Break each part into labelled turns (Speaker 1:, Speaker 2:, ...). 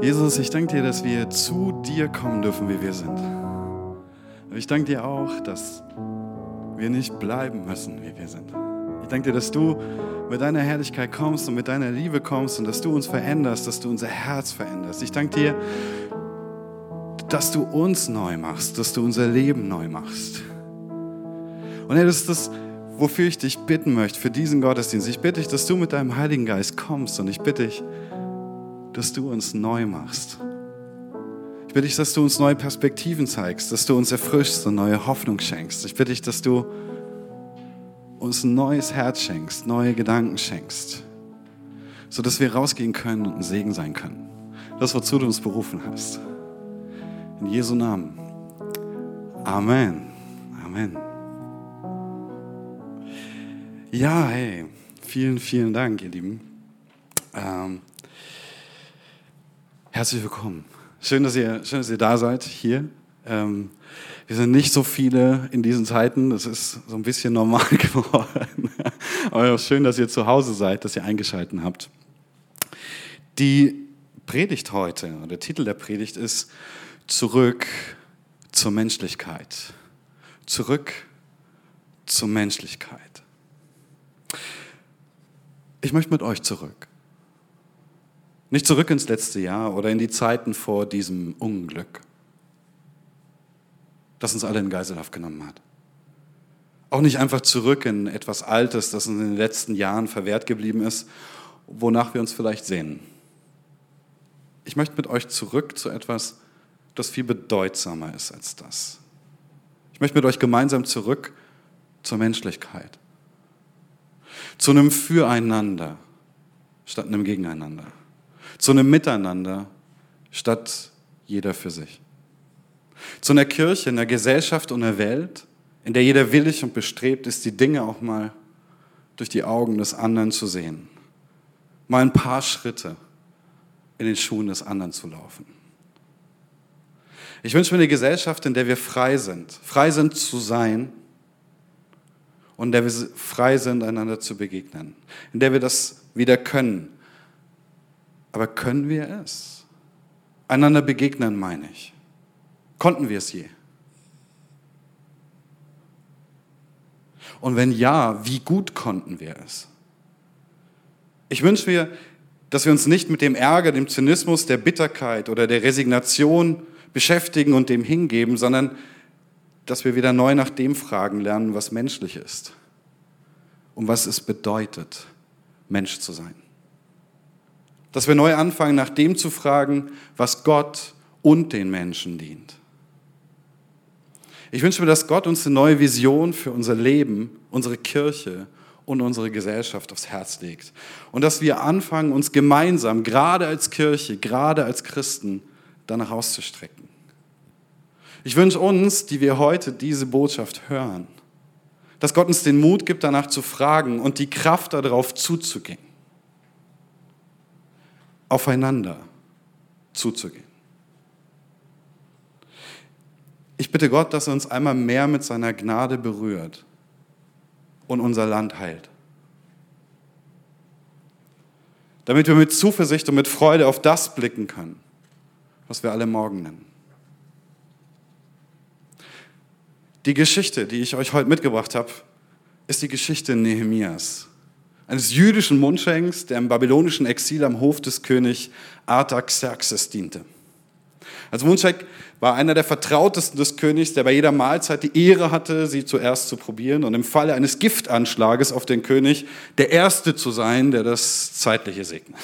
Speaker 1: Jesus, ich danke dir, dass wir zu dir kommen dürfen, wie wir sind. Ich danke dir auch, dass wir nicht bleiben müssen, wie wir sind. Ich danke dir, dass du mit deiner Herrlichkeit kommst und mit deiner Liebe kommst und dass du uns veränderst, dass du unser Herz veränderst. Ich danke dir, dass du uns neu machst, dass du unser Leben neu machst. Und Herr, das ist das, wofür ich dich bitten möchte, für diesen Gottesdienst. Ich bitte dich, dass du mit deinem Heiligen Geist kommst und ich bitte dich, dass du uns neu machst. Ich bitte dich, dass du uns neue Perspektiven zeigst, dass du uns erfrischst und neue Hoffnung schenkst. Ich bitte dich, dass du uns ein neues Herz schenkst, neue Gedanken schenkst, sodass wir rausgehen können und ein Segen sein können. Das, wozu du uns berufen hast. In Jesu Namen. Amen. Amen. Ja, hey, vielen, vielen Dank, ihr Lieben. Ähm, herzlich willkommen. Schön dass, ihr, schön, dass ihr da seid hier. Ähm, wir sind nicht so viele in diesen Zeiten, das ist so ein bisschen normal geworden. Aber schön, dass ihr zu Hause seid, dass ihr eingeschaltet habt. Die Predigt heute, der Titel der Predigt ist Zurück zur Menschlichkeit. Zurück zur Menschlichkeit. Ich möchte mit euch zurück. Nicht zurück ins letzte Jahr oder in die Zeiten vor diesem Unglück, das uns alle in Geiselhaft genommen hat. Auch nicht einfach zurück in etwas Altes, das uns in den letzten Jahren verwehrt geblieben ist, wonach wir uns vielleicht sehnen. Ich möchte mit euch zurück zu etwas, das viel bedeutsamer ist als das. Ich möchte mit euch gemeinsam zurück zur Menschlichkeit, zu einem Füreinander statt einem Gegeneinander zu einem Miteinander statt jeder für sich. Zu einer Kirche, einer Gesellschaft und einer Welt, in der jeder willig und bestrebt ist, die Dinge auch mal durch die Augen des anderen zu sehen. Mal ein paar Schritte in den Schuhen des anderen zu laufen. Ich wünsche mir eine Gesellschaft, in der wir frei sind, frei sind zu sein und in der wir frei sind, einander zu begegnen, in der wir das wieder können, aber können wir es? Einander begegnen, meine ich. Konnten wir es je? Und wenn ja, wie gut konnten wir es? Ich wünsche mir, dass wir uns nicht mit dem Ärger, dem Zynismus, der Bitterkeit oder der Resignation beschäftigen und dem hingeben, sondern dass wir wieder neu nach dem fragen lernen, was menschlich ist und was es bedeutet, Mensch zu sein. Dass wir neu anfangen, nach dem zu fragen, was Gott und den Menschen dient. Ich wünsche mir, dass Gott uns eine neue Vision für unser Leben, unsere Kirche und unsere Gesellschaft aufs Herz legt. Und dass wir anfangen, uns gemeinsam, gerade als Kirche, gerade als Christen, danach auszustrecken. Ich wünsche uns, die wir heute diese Botschaft hören, dass Gott uns den Mut gibt, danach zu fragen und die Kraft darauf zuzugehen aufeinander zuzugehen. Ich bitte Gott, dass er uns einmal mehr mit seiner Gnade berührt und unser Land heilt. Damit wir mit Zuversicht und mit Freude auf das blicken können, was wir alle morgen nennen. Die Geschichte, die ich euch heute mitgebracht habe, ist die Geschichte Nehemias eines jüdischen Mundschenks, der im babylonischen Exil am Hof des König Artaxerxes diente. Als Mundschenk war einer der Vertrautesten des Königs, der bei jeder Mahlzeit die Ehre hatte, sie zuerst zu probieren und im Falle eines Giftanschlages auf den König der Erste zu sein, der das Zeitliche segnet.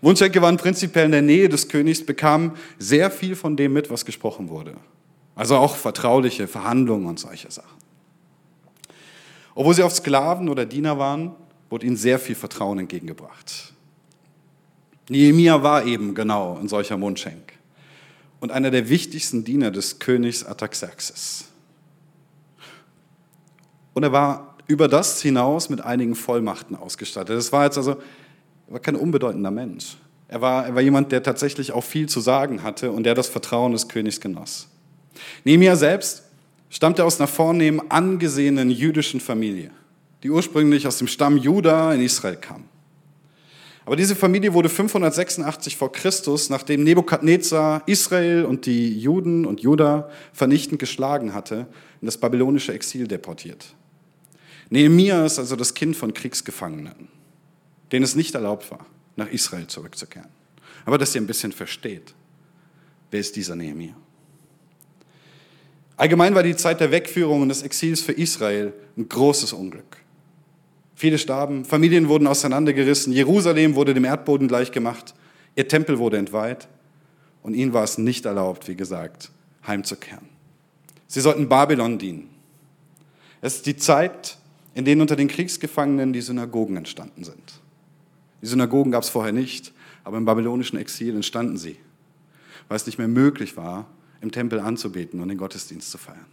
Speaker 1: Mundschenke waren prinzipiell in der Nähe des Königs, bekamen sehr viel von dem mit, was gesprochen wurde. Also auch vertrauliche Verhandlungen und solche Sachen. Obwohl sie oft Sklaven oder Diener waren, wurde ihnen sehr viel Vertrauen entgegengebracht. Nehemia war eben genau ein solcher Mundschenk und einer der wichtigsten Diener des Königs Artaxerxes. Und er war über das hinaus mit einigen Vollmachten ausgestattet. Das war jetzt also war kein unbedeutender Mensch. Er war, er war jemand, der tatsächlich auch viel zu sagen hatte und der das Vertrauen des Königs genoss. Nehemia selbst stammte aus einer vornehmen, angesehenen jüdischen Familie, die ursprünglich aus dem Stamm Juda in Israel kam. Aber diese Familie wurde 586 vor Christus, nachdem Nebukadnezar Israel und die Juden und Juda vernichtend geschlagen hatte, in das babylonische Exil deportiert. Nehemia ist also das Kind von Kriegsgefangenen, denen es nicht erlaubt war, nach Israel zurückzukehren. Aber dass ihr ein bisschen versteht, wer ist dieser Nehemia? Allgemein war die Zeit der Wegführung und des Exils für Israel ein großes Unglück. Viele starben, Familien wurden auseinandergerissen, Jerusalem wurde dem Erdboden gleichgemacht, ihr Tempel wurde entweiht und ihnen war es nicht erlaubt, wie gesagt, heimzukehren. Sie sollten Babylon dienen. Es ist die Zeit, in der unter den Kriegsgefangenen die Synagogen entstanden sind. Die Synagogen gab es vorher nicht, aber im babylonischen Exil entstanden sie, weil es nicht mehr möglich war, im Tempel anzubeten und den Gottesdienst zu feiern.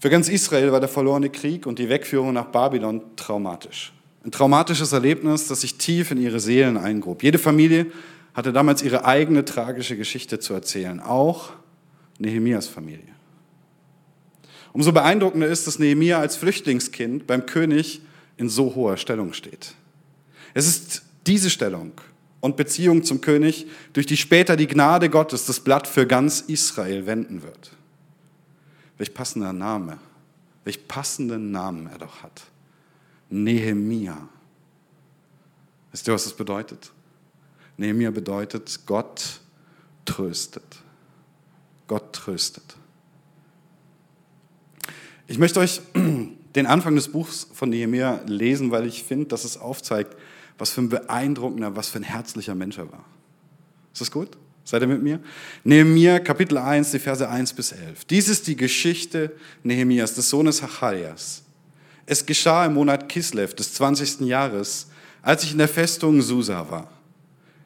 Speaker 1: Für ganz Israel war der verlorene Krieg und die Wegführung nach Babylon traumatisch. Ein traumatisches Erlebnis, das sich tief in ihre Seelen eingrub. Jede Familie hatte damals ihre eigene tragische Geschichte zu erzählen, auch Nehemias Familie. Umso beeindruckender ist, dass Nehemia als Flüchtlingskind beim König in so hoher Stellung steht. Es ist diese Stellung, und Beziehung zum König, durch die später die Gnade Gottes das Blatt für ganz Israel wenden wird. Welch passender Name, welch passenden Namen er doch hat. Nehemia. Wisst ihr, was das bedeutet? Nehemia bedeutet, Gott tröstet. Gott tröstet. Ich möchte euch den Anfang des Buchs von Nehemia lesen, weil ich finde, dass es aufzeigt, was für ein beeindruckender, was für ein herzlicher Mensch er war. Ist das gut? Seid ihr mit mir? Nehemiah, Kapitel 1, die Verse 1 bis 11. Dies ist die Geschichte Nehemias, des Sohnes Hachalias. Es geschah im Monat Kislev des 20. Jahres, als ich in der Festung Susa war.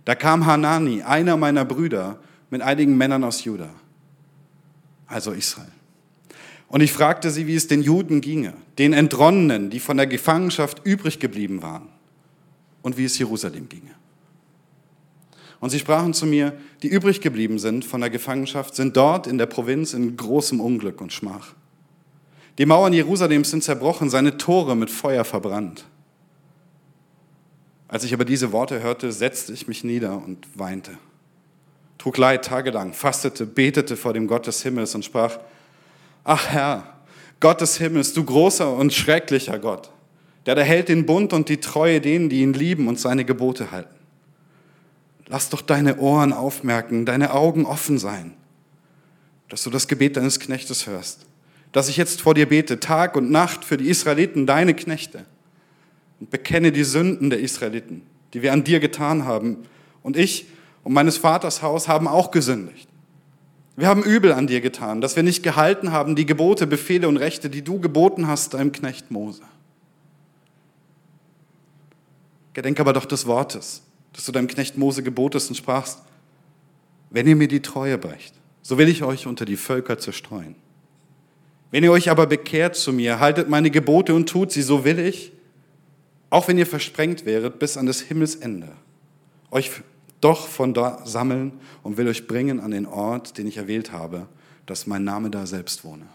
Speaker 1: Da kam Hanani, einer meiner Brüder, mit einigen Männern aus Juda, also Israel. Und ich fragte sie, wie es den Juden ginge, den Entronnenen, die von der Gefangenschaft übrig geblieben waren und wie es Jerusalem ginge. Und sie sprachen zu mir, die übrig geblieben sind von der Gefangenschaft, sind dort in der Provinz in großem Unglück und Schmach. Die Mauern Jerusalems sind zerbrochen, seine Tore mit Feuer verbrannt. Als ich aber diese Worte hörte, setzte ich mich nieder und weinte, trug Leid tagelang, fastete, betete vor dem Gott des Himmels und sprach, ach Herr, Gott des Himmels, du großer und schrecklicher Gott, der erhält den Bund und die Treue denen, die ihn lieben und seine Gebote halten. Lass doch deine Ohren aufmerken, deine Augen offen sein, dass du das Gebet deines Knechtes hörst, dass ich jetzt vor dir bete, Tag und Nacht für die Israeliten, deine Knechte, und bekenne die Sünden der Israeliten, die wir an dir getan haben. Und ich und meines Vaters Haus haben auch gesündigt. Wir haben übel an dir getan, dass wir nicht gehalten haben die Gebote, Befehle und Rechte, die du geboten hast deinem Knecht Mose. Gedenk aber doch des Wortes, das du deinem Knecht Mose gebotest und sprachst, wenn ihr mir die Treue brecht, so will ich euch unter die Völker zerstreuen. Wenn ihr euch aber bekehrt zu mir, haltet meine Gebote und tut sie, so will ich, auch wenn ihr versprengt wäret bis an des Himmels Ende, euch doch von da sammeln und will euch bringen an den Ort, den ich erwählt habe, dass mein Name da selbst wohne.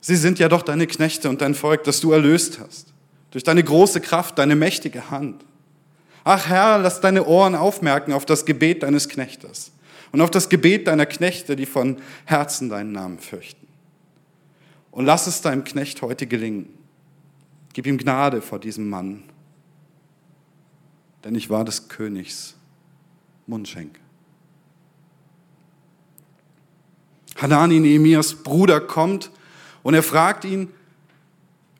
Speaker 1: Sie sind ja doch deine Knechte und dein Volk, das du erlöst hast durch deine große Kraft, deine mächtige Hand. Ach Herr, lass deine Ohren aufmerken auf das Gebet deines Knechtes und auf das Gebet deiner Knechte, die von Herzen deinen Namen fürchten. Und lass es deinem Knecht heute gelingen. Gib ihm Gnade vor diesem Mann, denn ich war des Königs Mundschenk. Hanani, Nehemias Bruder, kommt und er fragt ihn,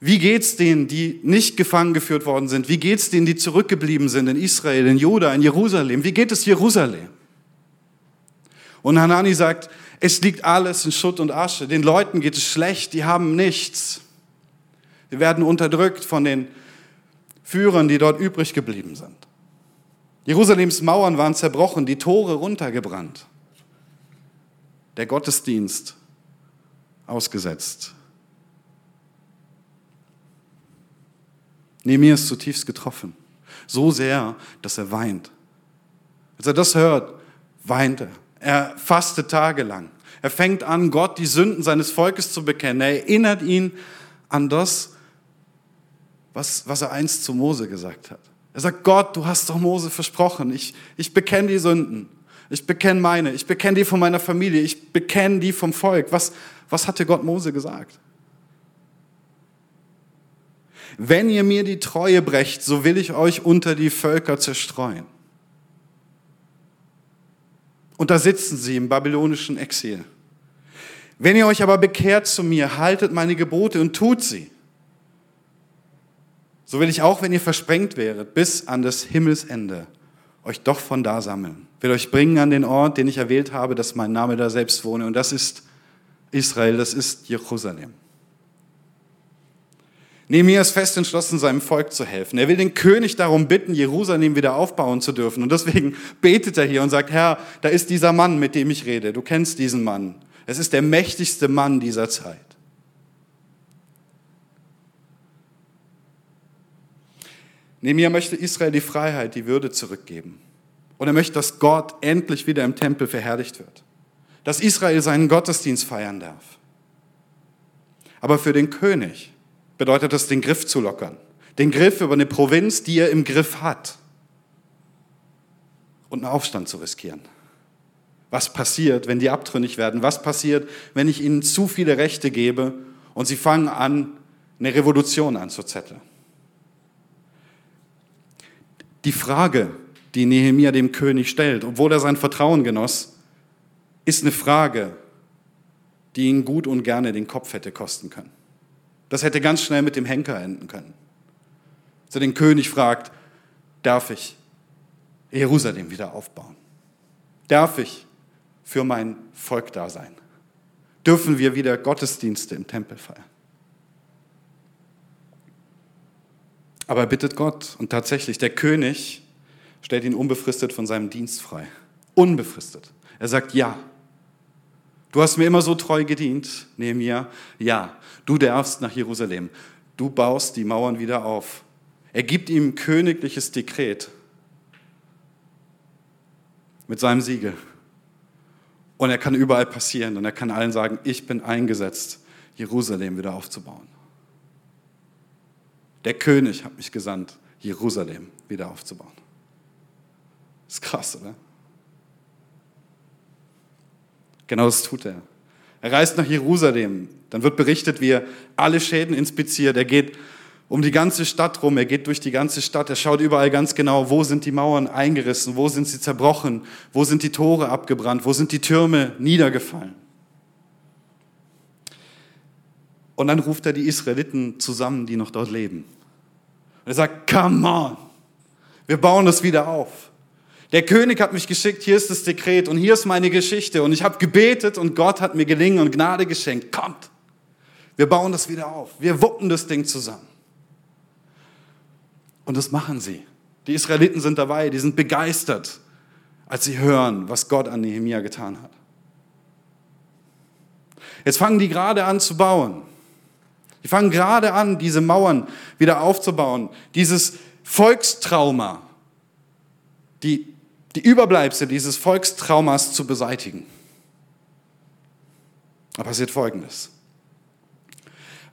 Speaker 1: wie geht's denen, die nicht gefangen geführt worden sind? Wie geht's denen, die zurückgeblieben sind in Israel, in Juda, in Jerusalem? Wie geht es Jerusalem? Und Hanani sagt, es liegt alles in Schutt und Asche. Den Leuten geht es schlecht, die haben nichts. Sie werden unterdrückt von den Führern, die dort übrig geblieben sind. Jerusalems Mauern waren zerbrochen, die Tore runtergebrannt. Der Gottesdienst ausgesetzt. Nehemiah ist zutiefst getroffen. So sehr, dass er weint. Als er das hört, weint er. Er fastet tagelang. Er fängt an, Gott die Sünden seines Volkes zu bekennen. Er erinnert ihn an das, was, was er einst zu Mose gesagt hat. Er sagt, Gott, du hast doch Mose versprochen, ich, ich bekenne die Sünden, ich bekenne meine, ich bekenne die von meiner Familie, ich bekenne die vom Volk. Was, was hatte Gott Mose gesagt? Wenn ihr mir die Treue brecht, so will ich euch unter die Völker zerstreuen. Und da sitzen sie im babylonischen Exil. Wenn ihr euch aber bekehrt zu mir, haltet meine Gebote und tut sie. So will ich auch, wenn ihr versprengt wäret, bis an das Himmelsende, euch doch von da sammeln. Will euch bringen an den Ort, den ich erwählt habe, dass mein Name da selbst wohne. Und das ist Israel, das ist Jerusalem. Nehemiah ist fest entschlossen, seinem Volk zu helfen. Er will den König darum bitten, Jerusalem wieder aufbauen zu dürfen. Und deswegen betet er hier und sagt, Herr, da ist dieser Mann, mit dem ich rede. Du kennst diesen Mann. Es ist der mächtigste Mann dieser Zeit. Nehemiah möchte Israel die Freiheit, die Würde zurückgeben. Und er möchte, dass Gott endlich wieder im Tempel verherrlicht wird. Dass Israel seinen Gottesdienst feiern darf. Aber für den König bedeutet das, den Griff zu lockern. Den Griff über eine Provinz, die er im Griff hat. Und einen Aufstand zu riskieren. Was passiert, wenn die abtrünnig werden? Was passiert, wenn ich ihnen zu viele Rechte gebe und sie fangen an, eine Revolution anzuzetteln? Die Frage, die Nehemia dem König stellt, obwohl er sein Vertrauen genoss, ist eine Frage, die ihn gut und gerne den Kopf hätte kosten können. Das hätte ganz schnell mit dem Henker enden können. So den König fragt, darf ich Jerusalem wieder aufbauen? Darf ich für mein Volk da sein? Dürfen wir wieder Gottesdienste im Tempel feiern? Aber er bittet Gott und tatsächlich, der König stellt ihn unbefristet von seinem Dienst frei. Unbefristet. Er sagt, ja, Du hast mir immer so treu gedient, Nehemiah. Ja, du darfst nach Jerusalem. Du baust die Mauern wieder auf. Er gibt ihm königliches Dekret mit seinem Siegel. Und er kann überall passieren und er kann allen sagen, ich bin eingesetzt, Jerusalem wieder aufzubauen. Der König hat mich gesandt, Jerusalem wieder aufzubauen. Ist krass, oder? Genau das tut er. Er reist nach Jerusalem. Dann wird berichtet, wie er alle Schäden inspiziert. Er geht um die ganze Stadt rum. Er geht durch die ganze Stadt. Er schaut überall ganz genau, wo sind die Mauern eingerissen, wo sind sie zerbrochen, wo sind die Tore abgebrannt, wo sind die Türme niedergefallen. Und dann ruft er die Israeliten zusammen, die noch dort leben. Und er sagt, come on, wir bauen das wieder auf. Der König hat mich geschickt, hier ist das Dekret und hier ist meine Geschichte. Und ich habe gebetet und Gott hat mir Gelingen und Gnade geschenkt. Kommt, wir bauen das wieder auf. Wir wuppen das Ding zusammen. Und das machen sie. Die Israeliten sind dabei, die sind begeistert, als sie hören, was Gott an Nehemia getan hat. Jetzt fangen die gerade an zu bauen. Die fangen gerade an, diese Mauern wieder aufzubauen. Dieses Volkstrauma, die die Überbleibsel dieses Volkstraumas zu beseitigen. Da passiert Folgendes.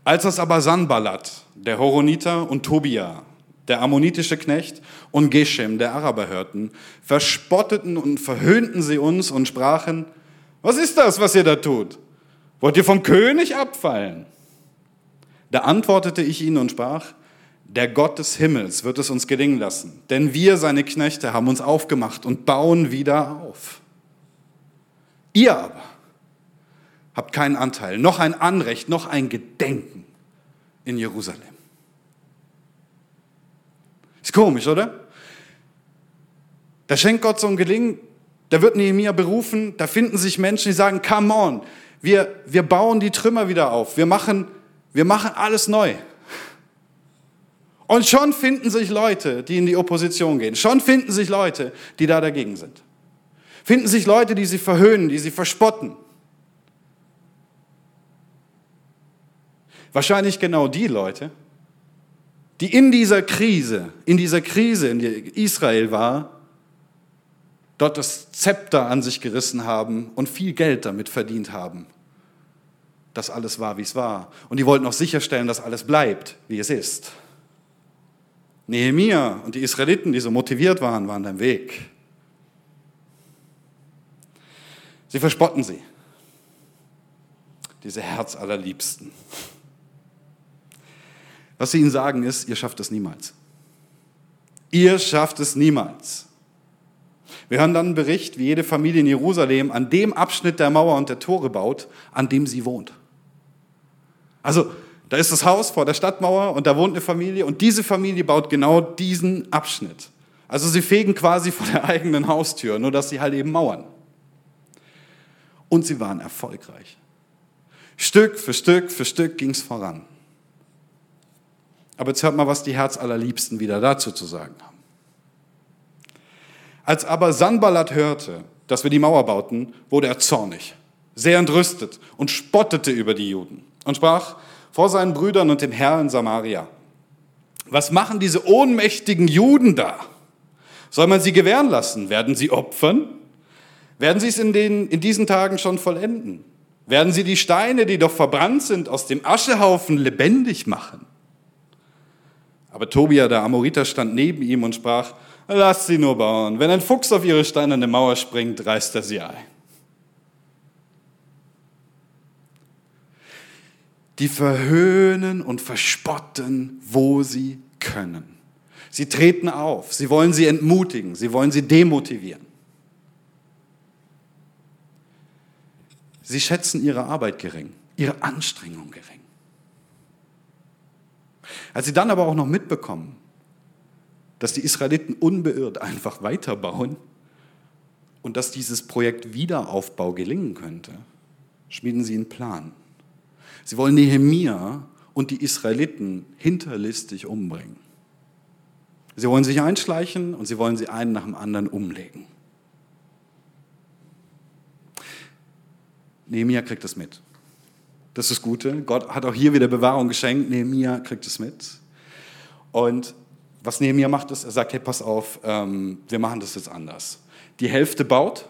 Speaker 1: Als das aber Sanballat, der Horoniter und Tobia, der ammonitische Knecht und Geshem, der Araber hörten, verspotteten und verhöhnten sie uns und sprachen, was ist das, was ihr da tut? Wollt ihr vom König abfallen? Da antwortete ich ihnen und sprach, der Gott des Himmels wird es uns gelingen lassen, denn wir, seine Knechte, haben uns aufgemacht und bauen wieder auf. Ihr aber habt keinen Anteil, noch ein Anrecht, noch ein Gedenken in Jerusalem. Ist komisch, oder? Da schenkt Gott so ein Gelingen, da wird Nehemiah berufen, da finden sich Menschen, die sagen, come on, wir, wir bauen die Trümmer wieder auf, wir machen, wir machen alles neu. Und schon finden sich Leute, die in die Opposition gehen. Schon finden sich Leute, die da dagegen sind. Finden sich Leute, die sie verhöhnen, die sie verspotten. Wahrscheinlich genau die Leute, die in dieser Krise, in dieser Krise, in der Israel war, dort das Zepter an sich gerissen haben und viel Geld damit verdient haben. dass alles war, wie es war. Und die wollten auch sicherstellen, dass alles bleibt, wie es ist. Nehemia und die Israeliten, die so motiviert waren, waren am Weg. Sie verspotten sie. Diese Herzallerliebsten. Was sie ihnen sagen ist, ihr schafft es niemals. Ihr schafft es niemals. Wir hören dann einen Bericht, wie jede Familie in Jerusalem an dem Abschnitt der Mauer und der Tore baut, an dem sie wohnt. Also, da ist das Haus vor der Stadtmauer und da wohnt eine Familie und diese Familie baut genau diesen Abschnitt. Also sie fegen quasi vor der eigenen Haustür, nur dass sie halt eben mauern. Und sie waren erfolgreich. Stück für Stück für Stück ging es voran. Aber jetzt hört mal, was die Herzallerliebsten wieder dazu zu sagen haben. Als aber Sanballat hörte, dass wir die Mauer bauten, wurde er zornig, sehr entrüstet und spottete über die Juden und sprach vor seinen Brüdern und dem Herrn in Samaria, was machen diese ohnmächtigen Juden da? Soll man sie gewähren lassen? Werden sie opfern? Werden sie es in, den, in diesen Tagen schon vollenden? Werden sie die Steine, die doch verbrannt sind, aus dem Aschehaufen lebendig machen? Aber Tobia, der Amoriter, stand neben ihm und sprach, lass sie nur bauen. Wenn ein Fuchs auf ihre steinerne Mauer springt, reißt er sie ein. Die verhöhnen und verspotten, wo sie können. Sie treten auf, sie wollen sie entmutigen, sie wollen sie demotivieren. Sie schätzen ihre Arbeit gering, ihre Anstrengung gering. Als sie dann aber auch noch mitbekommen, dass die Israeliten unbeirrt einfach weiterbauen und dass dieses Projekt Wiederaufbau gelingen könnte, schmieden sie einen Plan. Sie wollen Nehemia und die Israeliten hinterlistig umbringen. Sie wollen sich einschleichen und sie wollen sie einen nach dem anderen umlegen. Nehemia kriegt das mit. Das ist das Gute. Gott hat auch hier wieder Bewahrung geschenkt. Nehemia kriegt es mit. Und was Nehemia macht, ist, er sagt, hey, pass auf, ähm, wir machen das jetzt anders. Die Hälfte baut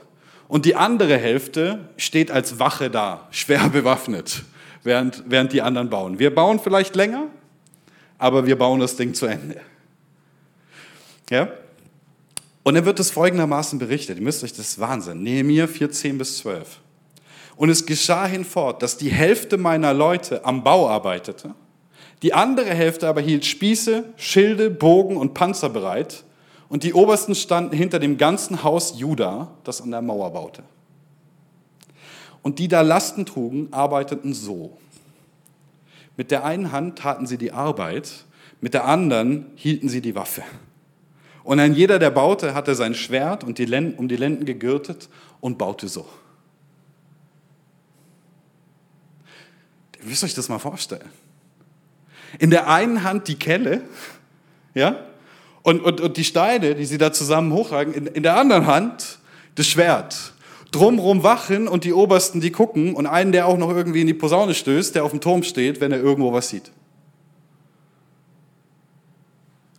Speaker 1: und die andere Hälfte steht als Wache da, schwer bewaffnet, während, während die anderen bauen. Wir bauen vielleicht länger, aber wir bauen das Ding zu Ende. Ja? Und dann wird es folgendermaßen berichtet. Ihr müsst euch, das Wahnsinn. Nehemia 14 bis 12. Und es geschah hinfort, dass die Hälfte meiner Leute am Bau arbeitete, die andere Hälfte aber hielt Spieße, Schilde, Bogen und Panzer bereit, und die Obersten standen hinter dem ganzen Haus Juda, das an der Mauer baute. Und die da Lasten trugen, arbeiteten so. Mit der einen Hand taten sie die Arbeit, mit der anderen hielten sie die Waffe. Und ein jeder, der baute, hatte sein Schwert und die Lenden, um die Lenden gegürtet und baute so. Ihr müsst euch das mal vorstellen. In der einen Hand die Kelle, ja, und, und, und die Steine, die sie da zusammen hochragen, in, in der anderen Hand das Schwert. Drumrum wachen und die Obersten, die gucken und einen, der auch noch irgendwie in die Posaune stößt, der auf dem Turm steht, wenn er irgendwo was sieht.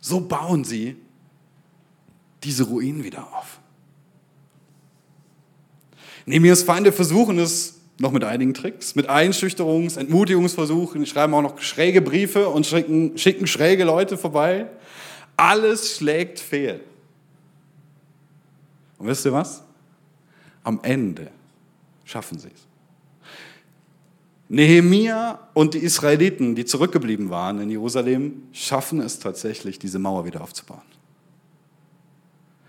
Speaker 1: So bauen sie diese Ruinen wieder auf. Nehemias Feinde versuchen es noch mit einigen Tricks, mit Einschüchterungs-, Entmutigungsversuchen, schreiben auch noch schräge Briefe und schicken, schicken schräge Leute vorbei. Alles schlägt fehl. Und wisst ihr was? Am Ende schaffen sie es. Nehemia und die Israeliten, die zurückgeblieben waren in Jerusalem, schaffen es tatsächlich, diese Mauer wieder aufzubauen.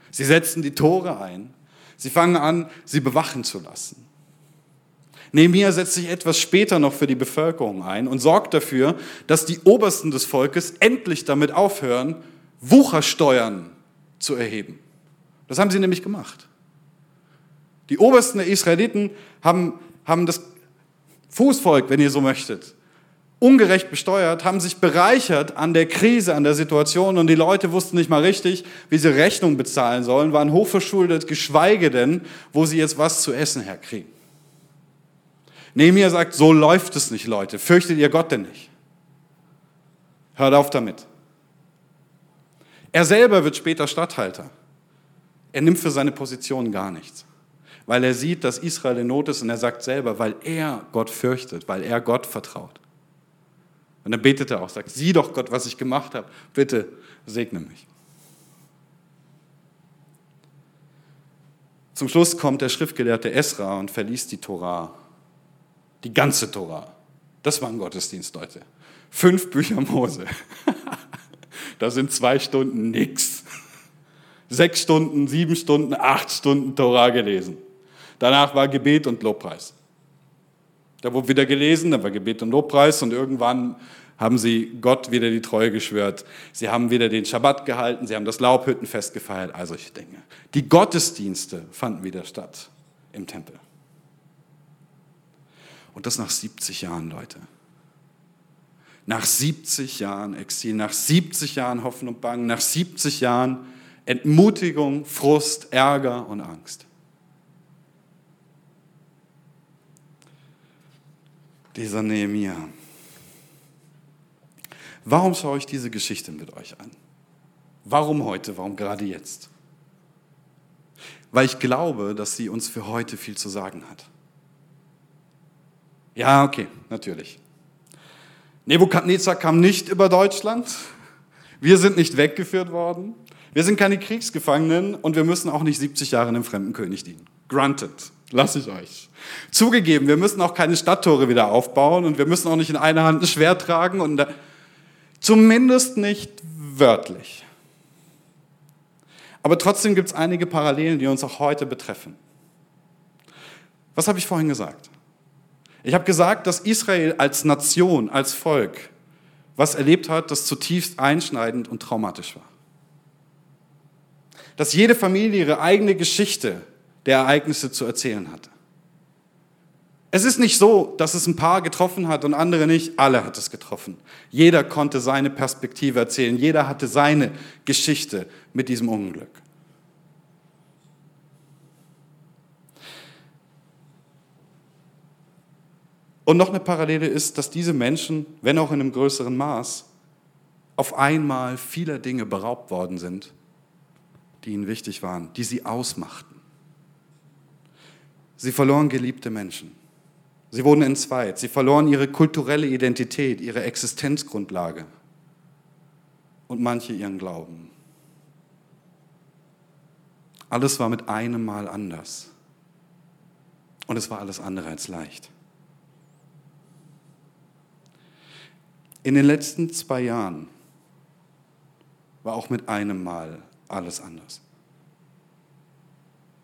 Speaker 1: Sie setzen die Tore ein. Sie fangen an, sie bewachen zu lassen. Nehemiah setzt sich etwas später noch für die Bevölkerung ein und sorgt dafür, dass die Obersten des Volkes endlich damit aufhören, Wuchersteuern zu erheben. Das haben sie nämlich gemacht. Die Obersten der Israeliten haben, haben das Fußvolk, wenn ihr so möchtet, ungerecht besteuert, haben sich bereichert an der Krise, an der Situation und die Leute wussten nicht mal richtig, wie sie Rechnung bezahlen sollen, waren hochverschuldet, geschweige denn, wo sie jetzt was zu essen herkriegen. Nehemiah sagt, so läuft es nicht, Leute. Fürchtet ihr Gott denn nicht? Hört auf damit. Er selber wird später Statthalter. Er nimmt für seine Position gar nichts. Weil er sieht, dass Israel in Not ist und er sagt selber, weil er Gott fürchtet, weil er Gott vertraut. Und dann betet er auch, sagt, sieh doch Gott, was ich gemacht habe, bitte segne mich. Zum Schluss kommt der Schriftgelehrte Esra und verließ die Torah, die ganze Torah. Das war ein Gottesdienst, Leute. Fünf Bücher Mose. da sind zwei Stunden nix. Sechs Stunden, sieben Stunden, acht Stunden Torah gelesen. Danach war Gebet und Lobpreis. Da wurde wieder gelesen, da war Gebet und Lobpreis und irgendwann haben sie Gott wieder die Treue geschwört. Sie haben wieder den Schabbat gehalten, sie haben das Laubhüttenfest gefeiert, all solche Dinge. Die Gottesdienste fanden wieder statt im Tempel. Und das nach 70 Jahren, Leute. Nach 70 Jahren Exil, nach 70 Jahren Hoffen und Bangen, nach 70 Jahren Entmutigung, Frust, Ärger und Angst. Dieser Nehemiah. Warum schaue ich diese Geschichte mit euch an? Warum heute? Warum gerade jetzt? Weil ich glaube, dass sie uns für heute viel zu sagen hat. Ja, okay, natürlich. Nebukadnezar kam nicht über Deutschland. Wir sind nicht weggeführt worden. Wir sind keine Kriegsgefangenen und wir müssen auch nicht 70 Jahre einem fremden König dienen. Granted, lasse ich euch. Zugegeben, wir müssen auch keine Stadttore wieder aufbauen und wir müssen auch nicht in einer Hand ein Schwert tragen und zumindest nicht wörtlich. Aber trotzdem gibt es einige Parallelen, die uns auch heute betreffen. Was habe ich vorhin gesagt? Ich habe gesagt, dass Israel als Nation, als Volk, was erlebt hat, das zutiefst einschneidend und traumatisch war. Dass jede Familie ihre eigene Geschichte der Ereignisse zu erzählen hatte. Es ist nicht so, dass es ein paar getroffen hat und andere nicht. Alle hat es getroffen. Jeder konnte seine Perspektive erzählen. Jeder hatte seine Geschichte mit diesem Unglück. Und noch eine Parallele ist, dass diese Menschen, wenn auch in einem größeren Maß, auf einmal vieler Dinge beraubt worden sind, die ihnen wichtig waren, die sie ausmachten. Sie verloren geliebte Menschen. Sie wurden entzweit. Sie verloren ihre kulturelle Identität, ihre Existenzgrundlage und manche ihren Glauben. Alles war mit einem Mal anders. Und es war alles andere als leicht. In den letzten zwei Jahren war auch mit einem Mal alles anders.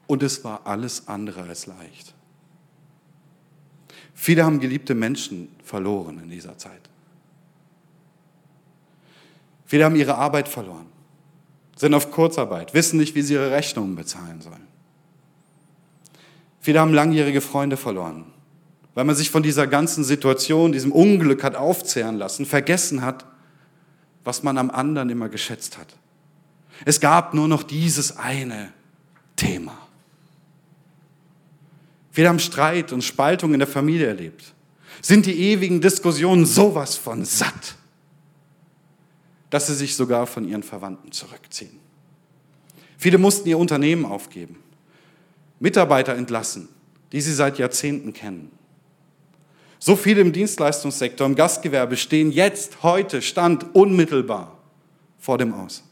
Speaker 1: Und es war alles andere als leicht. Viele haben geliebte Menschen verloren in dieser Zeit. Viele haben ihre Arbeit verloren, sind auf Kurzarbeit, wissen nicht, wie sie ihre Rechnungen bezahlen sollen. Viele haben langjährige Freunde verloren, weil man sich von dieser ganzen Situation, diesem Unglück hat aufzehren lassen, vergessen hat, was man am anderen immer geschätzt hat. Es gab nur noch dieses eine Thema. Viele haben Streit und Spaltung in der Familie erlebt. Sind die ewigen Diskussionen sowas von satt, dass sie sich sogar von ihren Verwandten zurückziehen. Viele mussten ihr Unternehmen aufgeben, Mitarbeiter entlassen, die sie seit Jahrzehnten kennen. So viele im Dienstleistungssektor, im Gastgewerbe stehen jetzt, heute, Stand unmittelbar vor dem Aus.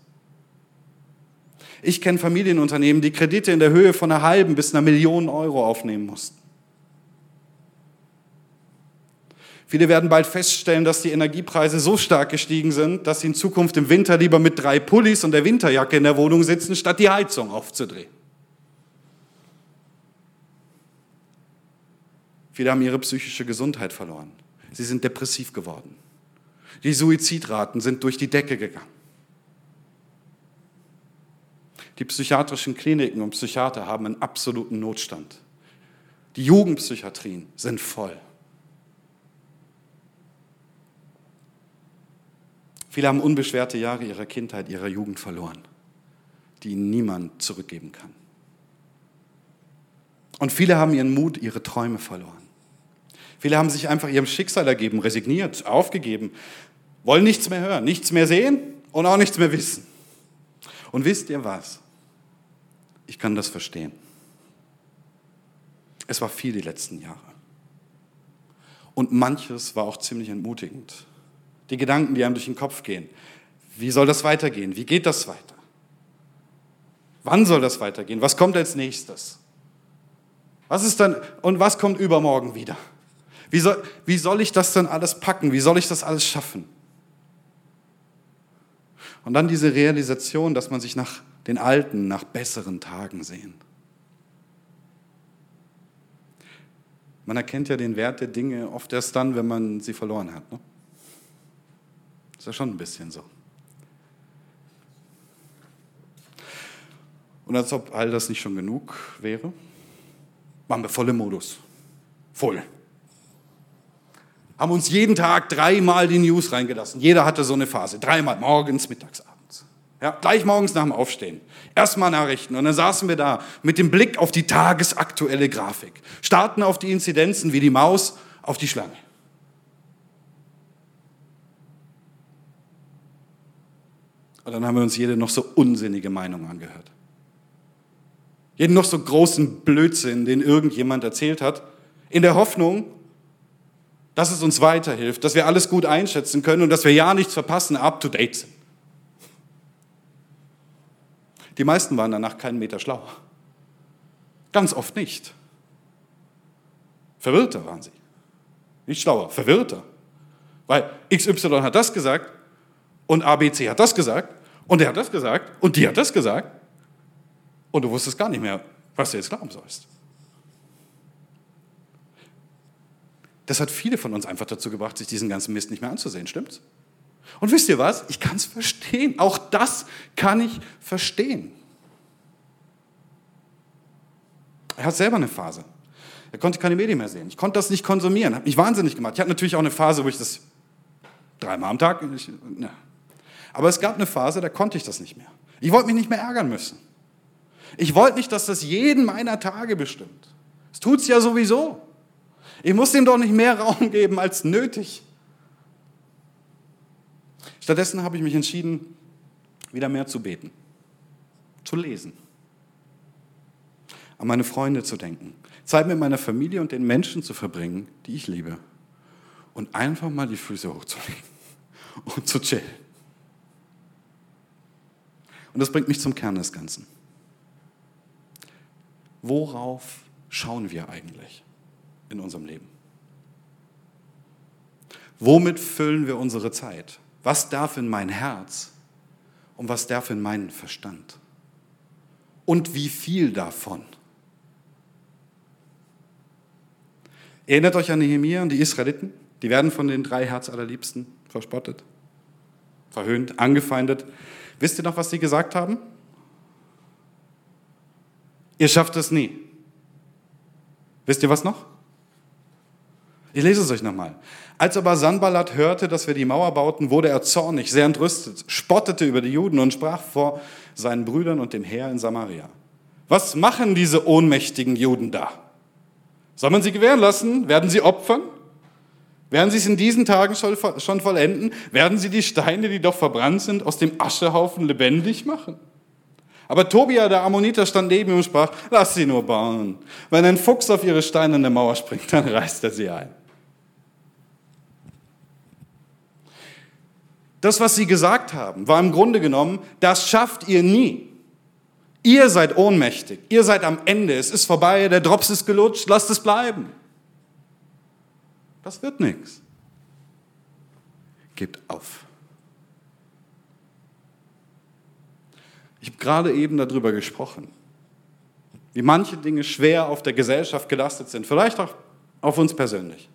Speaker 1: Ich kenne Familienunternehmen, die Kredite in der Höhe von einer halben bis einer Million Euro aufnehmen mussten. Viele werden bald feststellen, dass die Energiepreise so stark gestiegen sind, dass sie in Zukunft im Winter lieber mit drei Pullis und der Winterjacke in der Wohnung sitzen, statt die Heizung aufzudrehen. Viele haben ihre psychische Gesundheit verloren. Sie sind depressiv geworden. Die Suizidraten sind durch die Decke gegangen. Die psychiatrischen Kliniken und Psychiater haben einen absoluten Notstand. Die Jugendpsychiatrien sind voll. Viele haben unbeschwerte Jahre ihrer Kindheit, ihrer Jugend verloren, die ihnen niemand zurückgeben kann. Und viele haben ihren Mut, ihre Träume verloren. Viele haben sich einfach ihrem Schicksal ergeben, resigniert, aufgegeben, wollen nichts mehr hören, nichts mehr sehen und auch nichts mehr wissen. Und wisst ihr was? Ich kann das verstehen. Es war viel die letzten Jahre. Und manches war auch ziemlich entmutigend. Die Gedanken, die einem durch den Kopf gehen. Wie soll das weitergehen? Wie geht das weiter? Wann soll das weitergehen? Was kommt als nächstes? Was ist dann und was kommt übermorgen wieder? Wie soll, wie soll ich das dann alles packen? Wie soll ich das alles schaffen? Und dann diese Realisation, dass man sich nach den alten, nach besseren Tagen sehen. Man erkennt ja den Wert der Dinge oft erst dann, wenn man sie verloren hat. Ne? Ist ja schon ein bisschen so. Und als ob all das nicht schon genug wäre, waren wir voll im Modus. Voll. Haben uns jeden Tag dreimal die News reingelassen. Jeder hatte so eine Phase. Dreimal, morgens, mittags, abends. Ja, gleich morgens nach dem Aufstehen. Erstmal Nachrichten. Und dann saßen wir da mit dem Blick auf die tagesaktuelle Grafik. Starten auf die Inzidenzen wie die Maus auf die Schlange. Und dann haben wir uns jede noch so unsinnige Meinung angehört. Jeden noch so großen Blödsinn, den irgendjemand erzählt hat, in der Hoffnung, dass es uns weiterhilft, dass wir alles gut einschätzen können und dass wir ja nichts verpassen, up to date sind. Die meisten waren danach keinen Meter schlauer. Ganz oft nicht. Verwirrter waren sie. Nicht schlauer, verwirrter. Weil XY hat das gesagt und ABC hat das gesagt und er hat das gesagt und die hat das gesagt und du wusstest gar nicht mehr, was du jetzt glauben sollst. Das hat viele von uns einfach dazu gebracht, sich diesen ganzen Mist nicht mehr anzusehen, stimmt's? Und wisst ihr was? Ich kann es verstehen. Auch das kann ich verstehen. Er hat selber eine Phase. Er konnte keine Medien mehr sehen. Ich konnte das nicht konsumieren. Hat mich wahnsinnig gemacht. Ich hatte natürlich auch eine Phase, wo ich das dreimal am Tag. Ich, ne. Aber es gab eine Phase, da konnte ich das nicht mehr. Ich wollte mich nicht mehr ärgern müssen. Ich wollte nicht, dass das jeden meiner Tage bestimmt. Es tut es ja sowieso. Ich muss ihm doch nicht mehr Raum geben als nötig. Stattdessen habe ich mich entschieden, wieder mehr zu beten, zu lesen, an meine Freunde zu denken, Zeit mit meiner Familie und den Menschen zu verbringen, die ich liebe. Und einfach mal die Füße hochzulegen und zu chillen. Und das bringt mich zum Kern des Ganzen. Worauf schauen wir eigentlich in unserem Leben? Womit füllen wir unsere Zeit? Was darf in mein Herz und was darf in meinen Verstand? Und wie viel davon? Erinnert euch an Nehemiah und die Israeliten? Die werden von den drei Herzallerliebsten verspottet, verhöhnt, angefeindet. Wisst ihr noch, was sie gesagt haben? Ihr schafft es nie. Wisst ihr was noch? Ich lese es euch nochmal. Als aber Sanballat hörte, dass wir die Mauer bauten, wurde er zornig, sehr entrüstet, spottete über die Juden und sprach vor seinen Brüdern und dem Heer in Samaria. Was machen diese ohnmächtigen Juden da? Soll man sie gewähren lassen? Werden sie opfern? Werden sie es in diesen Tagen schon vollenden? Werden sie die Steine, die doch verbrannt sind, aus dem Aschehaufen lebendig machen? Aber Tobia, der Ammoniter, stand neben ihm und sprach, lass sie nur bauen. Wenn ein Fuchs auf ihre steinerne Mauer springt, dann reißt er sie ein. Das, was sie gesagt haben, war im Grunde genommen, das schafft ihr nie. Ihr seid ohnmächtig, ihr seid am Ende, es ist vorbei, der Drops ist gelutscht, lasst es bleiben. Das wird nichts. Gebt auf. Ich habe gerade eben darüber gesprochen, wie manche Dinge schwer auf der Gesellschaft gelastet sind, vielleicht auch auf uns persönlich.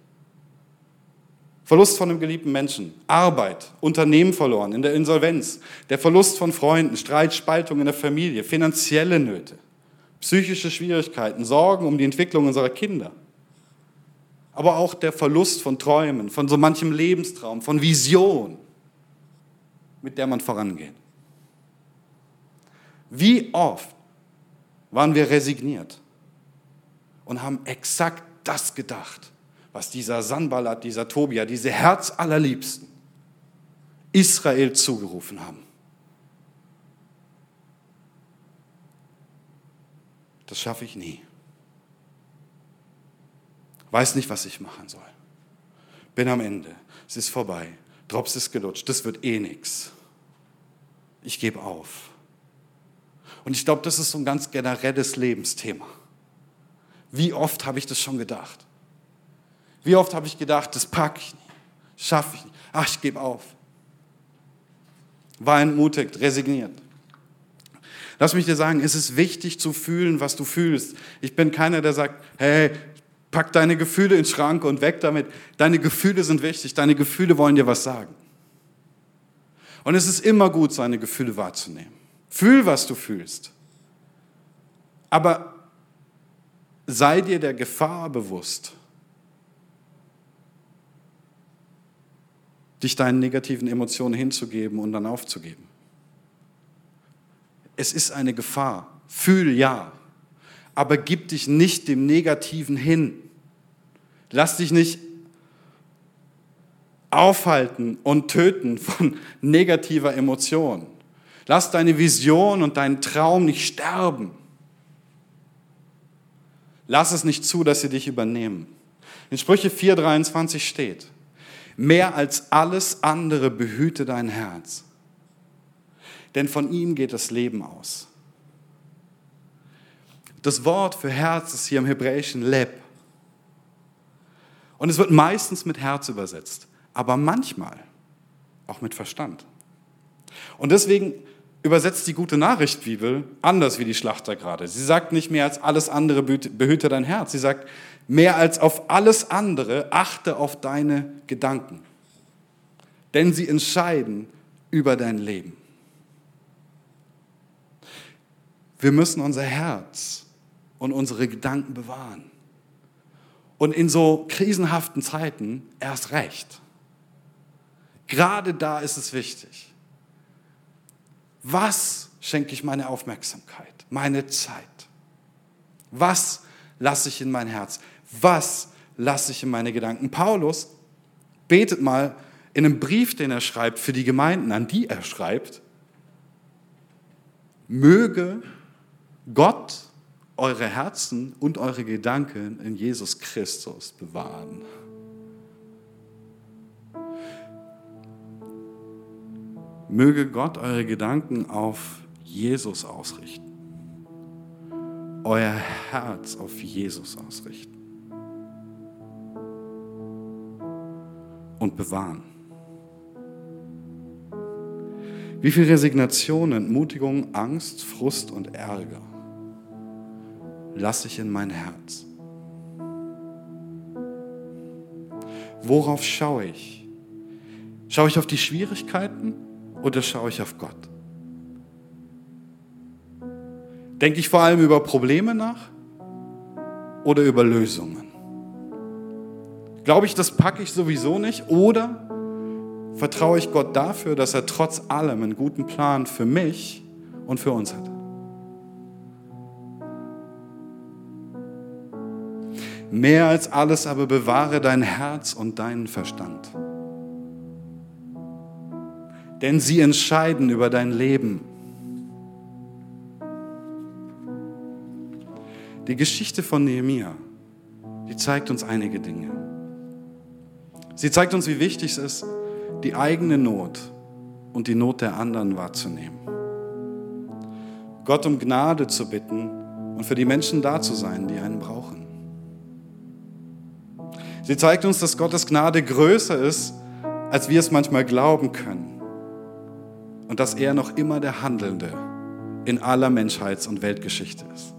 Speaker 1: Verlust von einem geliebten Menschen, Arbeit, Unternehmen verloren, in der Insolvenz, der Verlust von Freunden, Streit, Spaltung in der Familie, finanzielle Nöte, psychische Schwierigkeiten, Sorgen um die Entwicklung unserer Kinder. Aber auch der Verlust von Träumen, von so manchem Lebenstraum, von Vision, mit der man vorangeht. Wie oft waren wir resigniert und haben exakt das gedacht, was dieser Sanballat, dieser Tobia, diese Herzallerliebsten Israel zugerufen haben. Das schaffe ich nie. weiß nicht, was ich machen soll. Bin am Ende. Es ist vorbei. Drops ist gelutscht. Das wird eh nichts. Ich gebe auf. Und ich glaube, das ist so ein ganz generelles Lebensthema. Wie oft habe ich das schon gedacht? Wie oft habe ich gedacht, das packe ich nicht, schaffe ich nicht. Ach, ich gebe auf. War entmutigt, resigniert. Lass mich dir sagen, es ist wichtig zu fühlen, was du fühlst. Ich bin keiner, der sagt, hey, pack deine Gefühle in den Schrank und weg damit. Deine Gefühle sind wichtig, deine Gefühle wollen dir was sagen. Und es ist immer gut, seine Gefühle wahrzunehmen. Fühl, was du fühlst. Aber sei dir der Gefahr bewusst, dich deinen negativen Emotionen hinzugeben und dann aufzugeben. Es ist eine Gefahr. Fühl ja, aber gib dich nicht dem Negativen hin. Lass dich nicht aufhalten und töten von negativer Emotion. Lass deine Vision und deinen Traum nicht sterben. Lass es nicht zu, dass sie dich übernehmen. In Sprüche 4:23 steht, mehr als alles andere behüte dein Herz, denn von ihm geht das Leben aus. Das Wort für Herz ist hier im Hebräischen Leb. Und es wird meistens mit Herz übersetzt, aber manchmal auch mit Verstand. Und deswegen übersetzt die gute Nachricht Bibel anders wie die Schlachter gerade. Sie sagt nicht mehr als alles andere behüte dein Herz. Sie sagt mehr als auf alles andere achte auf deine Gedanken. Denn sie entscheiden über dein Leben. Wir müssen unser Herz und unsere Gedanken bewahren. Und in so krisenhaften Zeiten erst recht. Gerade da ist es wichtig was schenke ich meine Aufmerksamkeit, meine Zeit? Was lasse ich in mein Herz? Was lasse ich in meine Gedanken? Paulus betet mal in einem Brief, den er schreibt für die Gemeinden, an die er schreibt, möge Gott eure Herzen und eure Gedanken in Jesus Christus bewahren. Möge Gott eure Gedanken auf Jesus ausrichten. Euer Herz auf Jesus ausrichten. Und bewahren. Wie viel Resignation, Entmutigung, Angst, Frust und Ärger lasse ich in mein Herz? Worauf schaue ich? Schaue ich auf die Schwierigkeiten oder schaue ich auf Gott? Denke ich vor allem über Probleme nach oder über Lösungen? Glaube ich, das packe ich sowieso nicht oder vertraue ich Gott dafür, dass er trotz allem einen guten Plan für mich und für uns hat? Mehr als alles aber bewahre dein Herz und deinen Verstand denn sie entscheiden über dein Leben. Die Geschichte von Nehemia, die zeigt uns einige Dinge. Sie zeigt uns, wie wichtig es ist, die eigene Not und die Not der anderen wahrzunehmen. Gott um Gnade zu bitten und für die Menschen da zu sein, die einen brauchen. Sie zeigt uns, dass Gottes Gnade größer ist, als wir es manchmal glauben können und dass er noch immer der Handelnde in aller Menschheits- und Weltgeschichte ist.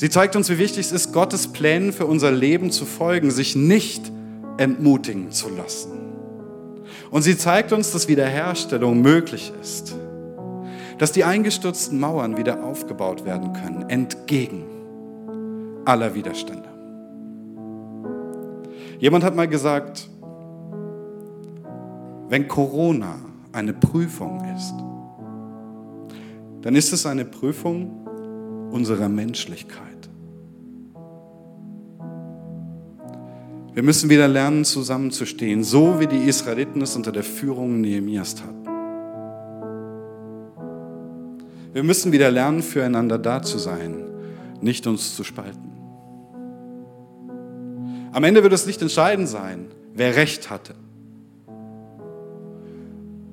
Speaker 1: Sie zeigt uns, wie wichtig es ist, Gottes Plänen für unser Leben zu folgen, sich nicht entmutigen zu lassen. Und sie zeigt uns, dass Wiederherstellung möglich ist, dass die eingestürzten Mauern wieder aufgebaut werden können, entgegen aller Widerstände. Jemand hat mal gesagt, wenn Corona eine Prüfung ist, dann ist es eine Prüfung unserer Menschlichkeit. Wir müssen wieder lernen, zusammenzustehen, so wie die Israeliten es unter der Führung Nehemias taten. Wir müssen wieder lernen, füreinander da zu sein, nicht uns zu spalten. Am Ende wird es nicht entscheidend sein, wer Recht hatte.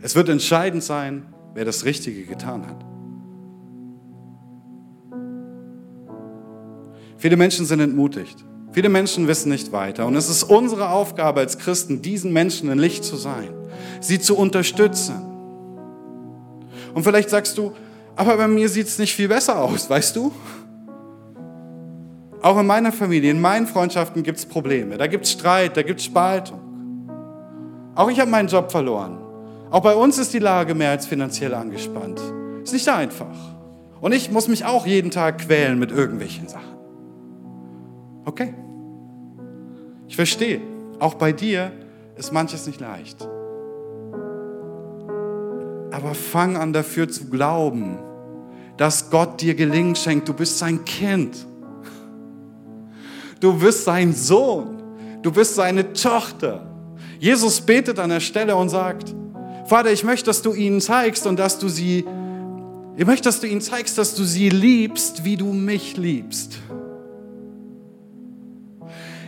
Speaker 1: Es wird entscheidend sein, wer das Richtige getan hat. Viele Menschen sind entmutigt. Viele Menschen wissen nicht weiter. Und es ist unsere Aufgabe als Christen, diesen Menschen ein Licht zu sein, sie zu unterstützen. Und vielleicht sagst du, aber bei mir sieht es nicht viel besser aus, weißt du? Auch in meiner Familie, in meinen Freundschaften gibt es Probleme. Da gibt es Streit, da gibt es Spaltung. Auch ich habe meinen Job verloren. Auch bei uns ist die Lage mehr als finanziell angespannt. Ist nicht einfach. Und ich muss mich auch jeden Tag quälen mit irgendwelchen Sachen. Okay. Ich verstehe. Auch bei dir ist manches nicht leicht. Aber fang an dafür zu glauben, dass Gott dir Gelingen schenkt. Du bist sein Kind. Du bist sein Sohn. Du bist seine Tochter. Jesus betet an der Stelle und sagt, Vater, ich möchte, dass du ihnen zeigst und dass du sie, ich möchte, dass du ihnen zeigst, dass du sie liebst, wie du mich liebst.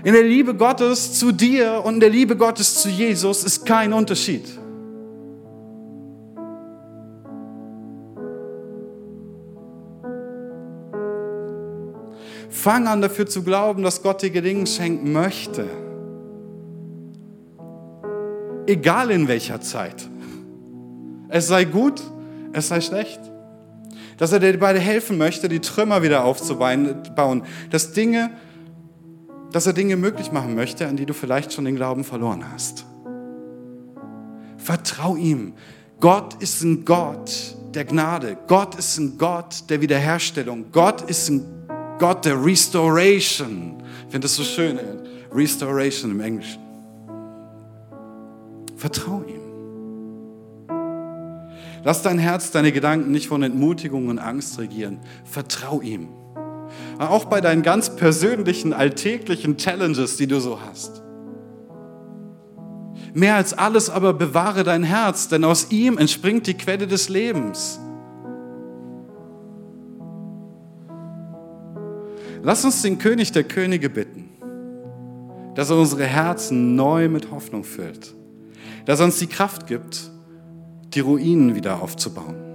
Speaker 1: In der Liebe Gottes zu dir und in der Liebe Gottes zu Jesus ist kein Unterschied. Fang an dafür zu glauben, dass Gott dir Gelingen schenken möchte. Egal in welcher Zeit. Es sei gut, es sei schlecht. Dass er dir beide helfen möchte, die Trümmer wieder aufzubauen. Dass Dinge, dass er Dinge möglich machen möchte, an die du vielleicht schon den Glauben verloren hast. Vertrau ihm. Gott ist ein Gott der Gnade. Gott ist ein Gott der Wiederherstellung. Gott ist ein Gott der Restoration. Ich finde das so schön, Restoration im Englischen. Vertrau ihm. Lass dein Herz, deine Gedanken nicht von Entmutigung und Angst regieren. Vertrau ihm. Auch bei deinen ganz persönlichen, alltäglichen Challenges, die du so hast. Mehr als alles aber bewahre dein Herz, denn aus ihm entspringt die Quelle des Lebens. Lass uns den König der Könige bitten, dass er unsere Herzen neu mit Hoffnung füllt, dass er uns die Kraft gibt, die Ruinen wieder aufzubauen.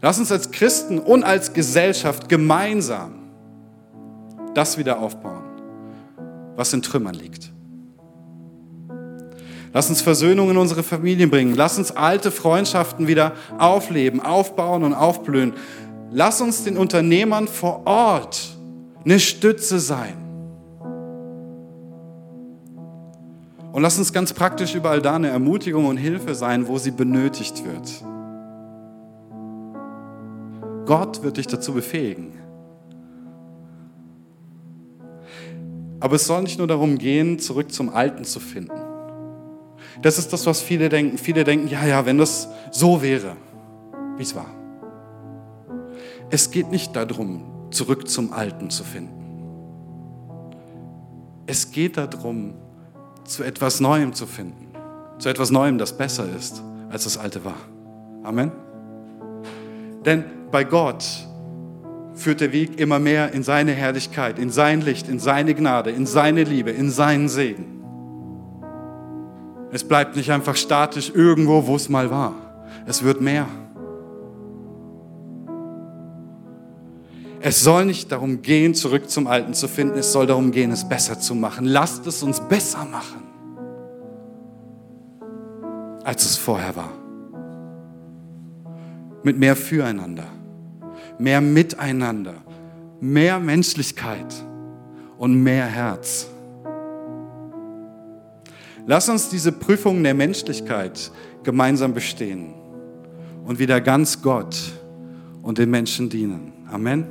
Speaker 1: Lass uns als Christen und als Gesellschaft gemeinsam das wieder aufbauen, was in Trümmern liegt. Lass uns Versöhnung in unsere Familien bringen. Lass uns alte Freundschaften wieder aufleben, aufbauen und aufblühen. Lass uns den Unternehmern vor Ort eine Stütze sein. Und lass uns ganz praktisch überall da eine Ermutigung und Hilfe sein, wo sie benötigt wird. Gott wird dich dazu befähigen. Aber es soll nicht nur darum gehen, zurück zum Alten zu finden. Das ist das, was viele denken. Viele denken, ja, ja, wenn das so wäre, wie es war. Es geht nicht darum, zurück zum Alten zu finden. Es geht darum, zu etwas Neuem zu finden. Zu etwas Neuem, das besser ist, als das Alte war. Amen. Denn bei Gott führt der Weg immer mehr in seine Herrlichkeit, in sein Licht, in seine Gnade, in seine Liebe, in seinen Segen. Es bleibt nicht einfach statisch irgendwo, wo es mal war. Es wird mehr. Es soll nicht darum gehen, zurück zum Alten zu finden, es soll darum gehen, es besser zu machen. Lasst es uns besser machen, als es vorher war. Mit mehr Füreinander, mehr Miteinander, mehr Menschlichkeit und mehr Herz. Lass uns diese Prüfung der Menschlichkeit gemeinsam bestehen und wieder ganz Gott und den Menschen dienen. Amen.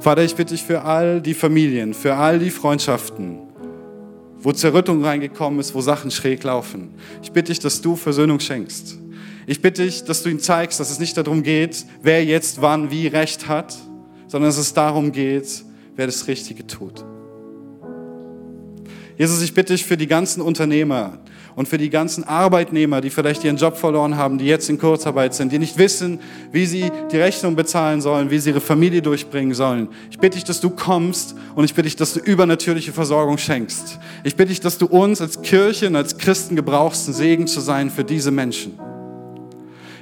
Speaker 1: Vater, ich bitte dich für all die Familien, für all die Freundschaften, wo Zerrüttung reingekommen ist, wo Sachen schräg laufen. Ich bitte dich, dass du Versöhnung schenkst. Ich bitte dich, dass du ihnen zeigst, dass es nicht darum geht, wer jetzt wann wie Recht hat, sondern dass es darum geht, wer das Richtige tut. Jesus, ich bitte dich für die ganzen Unternehmer und für die ganzen Arbeitnehmer, die vielleicht ihren Job verloren haben, die jetzt in Kurzarbeit sind, die nicht wissen, wie sie die Rechnung bezahlen sollen, wie sie ihre Familie durchbringen sollen. Ich bitte dich, dass du kommst und ich bitte dich, dass du übernatürliche Versorgung schenkst. Ich bitte dich, dass du uns als Kirche und als Christen gebrauchst, ein Segen zu sein für diese Menschen.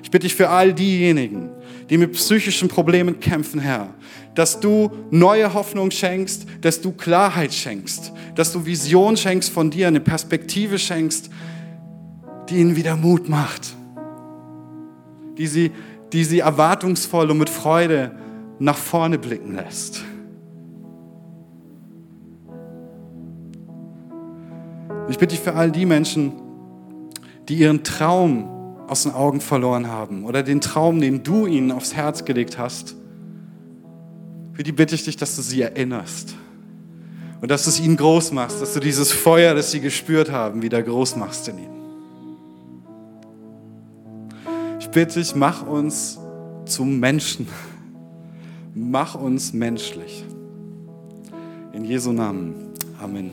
Speaker 1: Ich bitte dich für all diejenigen, die mit psychischen Problemen kämpfen, Herr, dass du neue Hoffnung schenkst, dass du Klarheit schenkst, dass du Vision schenkst von dir, eine Perspektive schenkst, die ihnen wieder Mut macht, die sie, die sie erwartungsvoll und mit Freude nach vorne blicken lässt. Ich bitte dich für all die Menschen, die ihren Traum aus den Augen verloren haben oder den Traum, den du ihnen aufs Herz gelegt hast, für die bitte ich dich, dass du sie erinnerst und dass du es ihnen groß machst, dass du dieses Feuer, das sie gespürt haben, wieder groß machst in ihnen. Ich bitte dich, mach uns zum Menschen. Mach uns menschlich. In Jesu Namen. Amen.